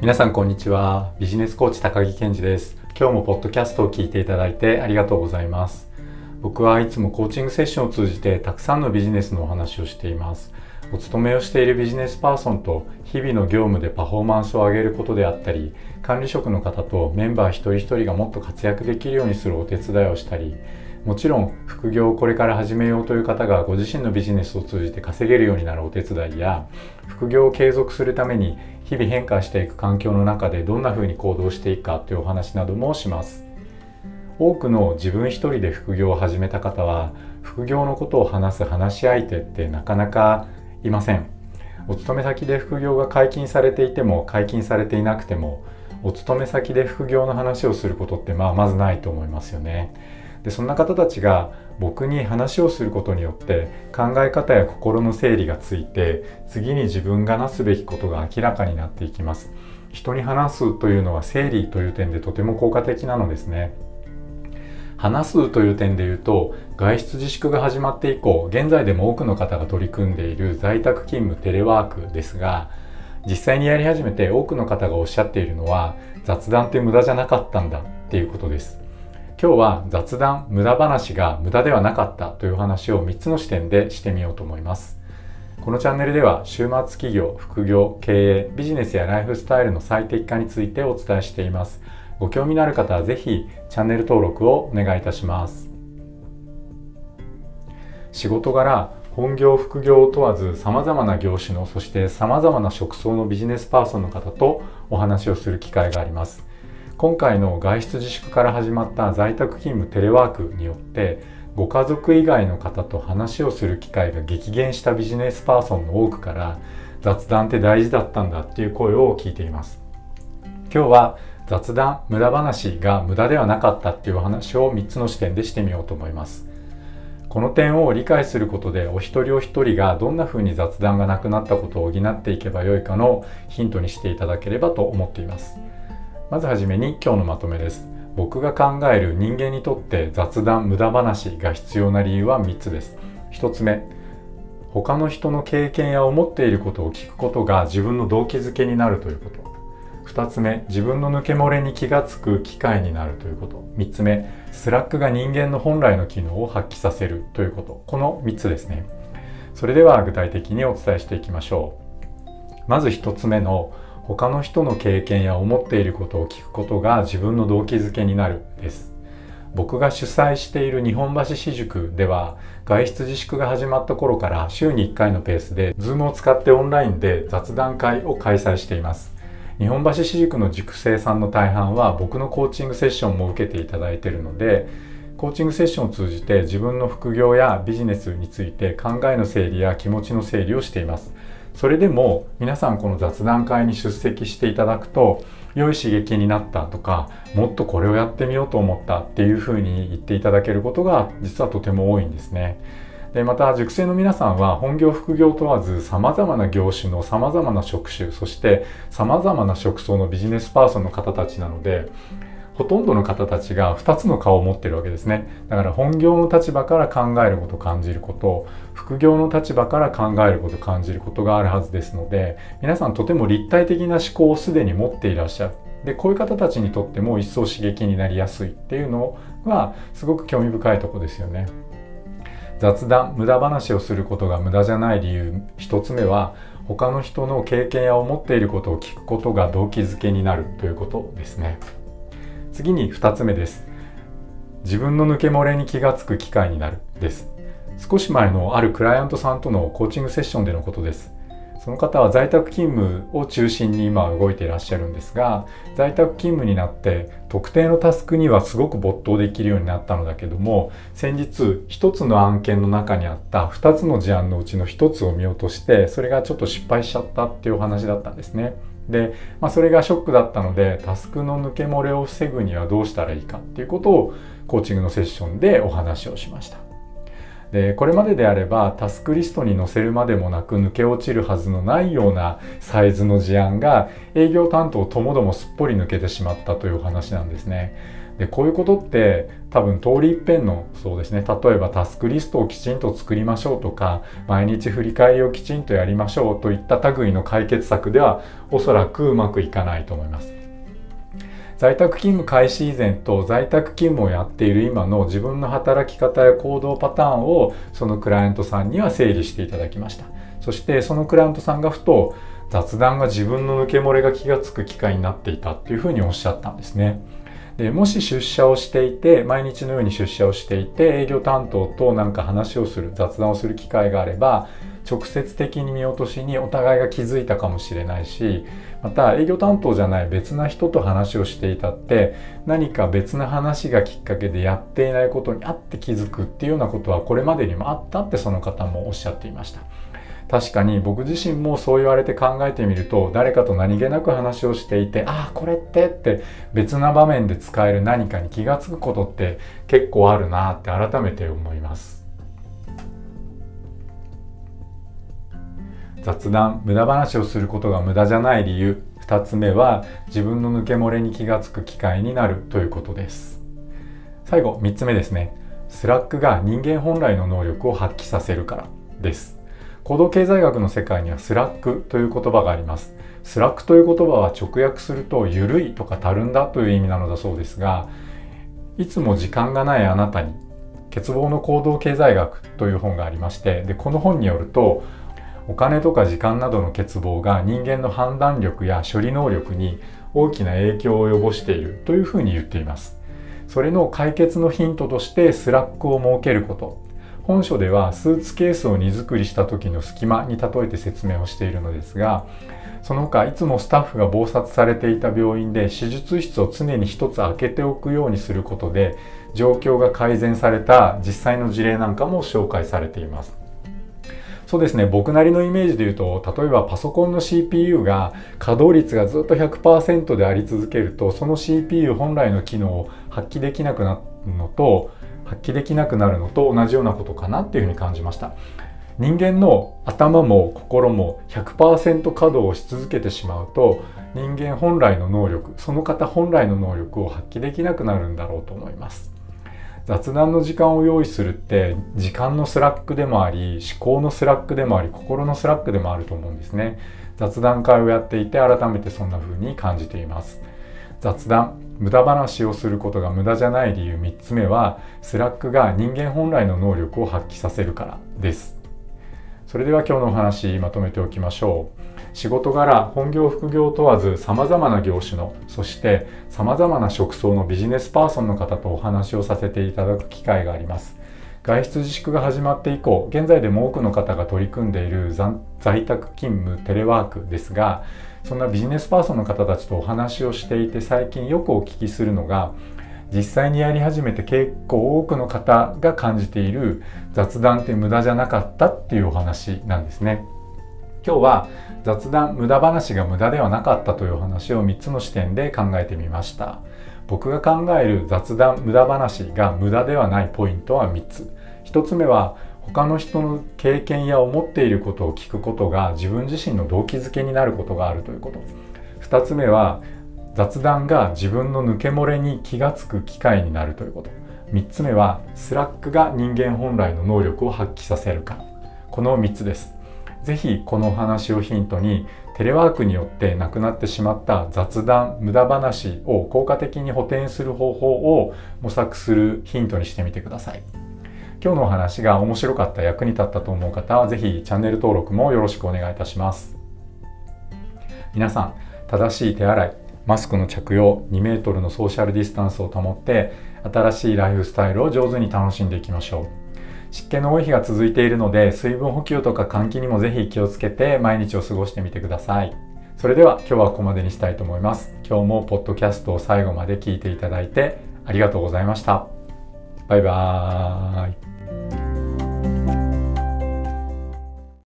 皆さんこんにちは。ビジネスコーチ高木健二です。今日もポッドキャストを聞いていただいてありがとうございます。僕はいつもコーチングセッションを通じてたくさんのビジネスのお話をしています。お勤めをしているビジネスパーソンと日々の業務でパフォーマンスを上げることであったり管理職の方とメンバー一人一人がもっと活躍できるようにするお手伝いをしたりもちろん副業をこれから始めようという方がご自身のビジネスを通じて稼げるようになるお手伝いや副業を継続するために日々変化していく環境の中でどんな風に行動していくかというお話などもします。多くの自分一人で副業を始めた方は副業のことを話す話し相手ってなかなかいません。お勤め先で副業が解禁されていても解禁されていなくてもお勤め先で副業の話をすることってまあまずないと思いますよね。でそんな方たちが僕に話をすることによって考え方や心の整理がついて次に自分がなすべきことが明らかになっていきます。人に話すというのは整理という点でとても効果的なのですね。話すという点で言うと外出自粛が始まって以降現在でも多くの方が取り組んでいる在宅勤務テレワークですが実際にやり始めて多くの方がおっしゃっているのは雑談って無駄じゃなかったんだっていうことです。今日は雑談無駄話が無駄ではなかったという話を3つの視点でしてみようと思います。このチャンネルでは週末企業副業経営ビジネスやライフスタイルの最適化についてお伝えしています。ご興味のある方はぜひチャンネル登録をお願いいたします。仕事柄本業副業を問わず様々な業種のそして様々な職層のビジネスパーソンの方とお話をする機会があります。今回の外出自粛から始まった在宅勤務テレワークによってご家族以外の方と話をする機会が激減したビジネスパーソンの多くから雑談って大事だったんだっていう声を聞いています。今日は雑談無駄話が無駄ではなかったっていう話を3つの視点でしてみようと思います。この点を理解することでお一人お一人がどんな風に雑談がなくなったことを補っていけばよいかのヒントにしていただければと思っています。まずはじめに今日のまとめです。僕が考える人間にとって雑談無駄話が必要な理由は3つです。1つ目他の人の経験や思っていることを聞くことが自分の動機づけになるということ。2つ目自分の抜け漏れに気がつく機会になるということ。3つ目スラックが人間の本来の機能を発揮させるということ。この3つですね。それでは具体的にお伝えしていきましょう。まず1つ目の他の人の経験や思っていることを聞くことが自分の動機づけになるです。僕が主催している日本橋私塾では外出自粛が始まった頃から週に1回のペースで Zoom を使ってオンラインで雑談会を開催しています。日本橋私塾の塾生さんの大半は僕のコーチングセッションも受けていただいているのでコーチングセッションを通じて自分の副業やビジネスについて考えの整理や気持ちの整理をしています。それでも皆さんこの雑談会に出席していただくと良い刺激になったとかもっとこれをやってみようと思ったっていうふうに言っていただけることが実はとても多いんですね。でまた塾生の皆さんは本業副業問わず様々な業種の様々な職種そして様々な職層のビジネスパーソンの方たちなのでほとんどの方たちが2つの顔を持ってるわけですね。だから本業の立場から考えること感じること副業の立場から考えること感じることがあるはずですので皆さんとても立体的な思考をすでに持っていらっしゃる。でこういう方たちにとっても一層刺激になりやすいっていうのはすごく興味深いとこですよね。雑談無駄話をすることが無駄じゃない理由1つ目は他の人の経験や思っていることを聞くことが動機づけになるということですね。次に2つ目です。自分の抜け漏れに気がつく機会になる。です。少し前のあるクライアントさんとのコーチングセッションでのことです。その方は在宅勤務を中心に今動いていらっしゃるんですが在宅勤務になって特定のタスクにはすごく没頭できるようになったのだけども先日1つの案件の中にあった2つの事案のうちの1つを見落としてそれがちょっと失敗しちゃったっていうお話だったんですね。で、まあ、それがショックだったのでタスクの抜け漏れを防ぐにはどうしたらいいかっていうことをコーチングのセッションでお話をしました。でこれまでであればタスクリストに載せるまでもなく抜け落ちるはずのないようなサイズの事案が営業担当ともどもすっぽり抜けてしまったというお話なんですね。でこういうことって多分通り一遍のそうですね。例えばタスクリストをきちんと作りましょうとか毎日振り返りをきちんとやりましょうといった類の解決策ではおそらくうまくいかないと思います。在宅勤務開始以前と在宅勤務をやっている今の自分の働き方や行動パターンをそのクライアントさんには整理していただきました。そしてそのクライアントさんがふと雑談が自分の抜け漏れが気がつく機会になっていたっていうふうにおっしゃったんですね。でもし出社をしていて毎日のように出社をしていて営業担当となんか話をする雑談をする機会があれば直接的に見落としにお互いが気づいたかもしれないしまた営業担当じゃない別な人と話をしていたって何か別な話がきっかけでやっていないことにあって気づくっていうようなことはこれまでにもあったってその方もおっしゃっていました。確かに僕自身もそう言われて考えてみると誰かと何気なく話をしていてああこれってって別な場面で使える何かに気が付くことって結構あるなって改めて思います。雑談無駄話をすることが無駄じゃない理由2つ目は自分の抜け漏れに気が付く機会になるということです。最後3つ目ですね。スラックが人間本来の能力を発揮させるからです。行動経済学の世界にはスラックという言葉があります。スラックという言葉は直訳すると緩いとかたるんだという意味なのだそうですがいつも時間がないあなたに欠乏の行動経済学という本がありましてでこの本によるとお金とか時間などの欠乏が人間の判断力や処理能力に大きな影響を及ぼしているというふうに言っています。それの解決のヒントとしてスラックを設けること。本書ではスーツケースを荷造りした時の隙間に例えて説明をしているのですがその他いつもスタッフが忙殺されていた病院で手術室を常に一つ空けておくようにすることで状況が改善された実際の事例なんかも紹介されています。そうですね僕なりのイメージで言うと例えばパソコンの CPU が稼働率がずっと100%であり続けるとその CPU 本来の機能を発揮できなくなるのと発揮できなくなるのと同じようなことかなっていうふうに感じました。人間の頭も心も100%稼働をし続けてしまうと人間本来の能力その方本来の能力を発揮できなくなるんだろうと思います。雑談の時間を用意するって時間のスラックでもあり思考のスラックでもあり心のスラックでもあると思うんですね。雑談会をやっていて改めてそんな風に感じています。雑談無駄話をすることが無駄じゃない理由3つ目はスラックが人間本来の能力を発揮させるからです。それでは今日のお話まとめておきましょう。仕事柄本業副業問わず様々な業種のそして様々な職層のビジネスパーソンの方とお話をさせていただく機会があります。外出自粛が始まって以降現在でも多くの方が取り組んでいる在宅勤務テレワークですがそんなビジネスパーソンの方たちとお話をしていて最近よくお聞きするのが実際にやり始めて結構多くの方が感じている雑談って無駄じゃなかったっていうお話なんですね。今日は雑談無駄話が無駄ではなかったというお話を3つの視点で考えてみました僕が考える雑談無駄話が無駄ではないポイントは3つ。1つ目は他の人の経験や思っていることを聞くことが自分自身の動機づけになることがあるということ。2つ目は雑談が自分の抜け漏れに気がつく機会になるということ。3つ目はスラックが人間本来の能力を発揮させるか。この3つです。是非このお話をヒントにテレワークによってなくなってしまった雑談無駄話を効果的に補填する方法を模索するヒントにしてみてください。今日のお話が面白かった役に立ったと思う方はぜひチャンネル登録もよろしくお願いいたします皆さん正しい手洗いマスクの着用2メートルのソーシャルディスタンスを保って新しいライフスタイルを上手に楽しんでいきましょう湿気の多い日が続いているので水分補給とか換気にもぜひ気をつけて毎日を過ごしてみてください。それでは今日はここまでにしたいと思います。今日もポッドキャストを最後まで聞いていただいてありがとうございました。バイバーイ。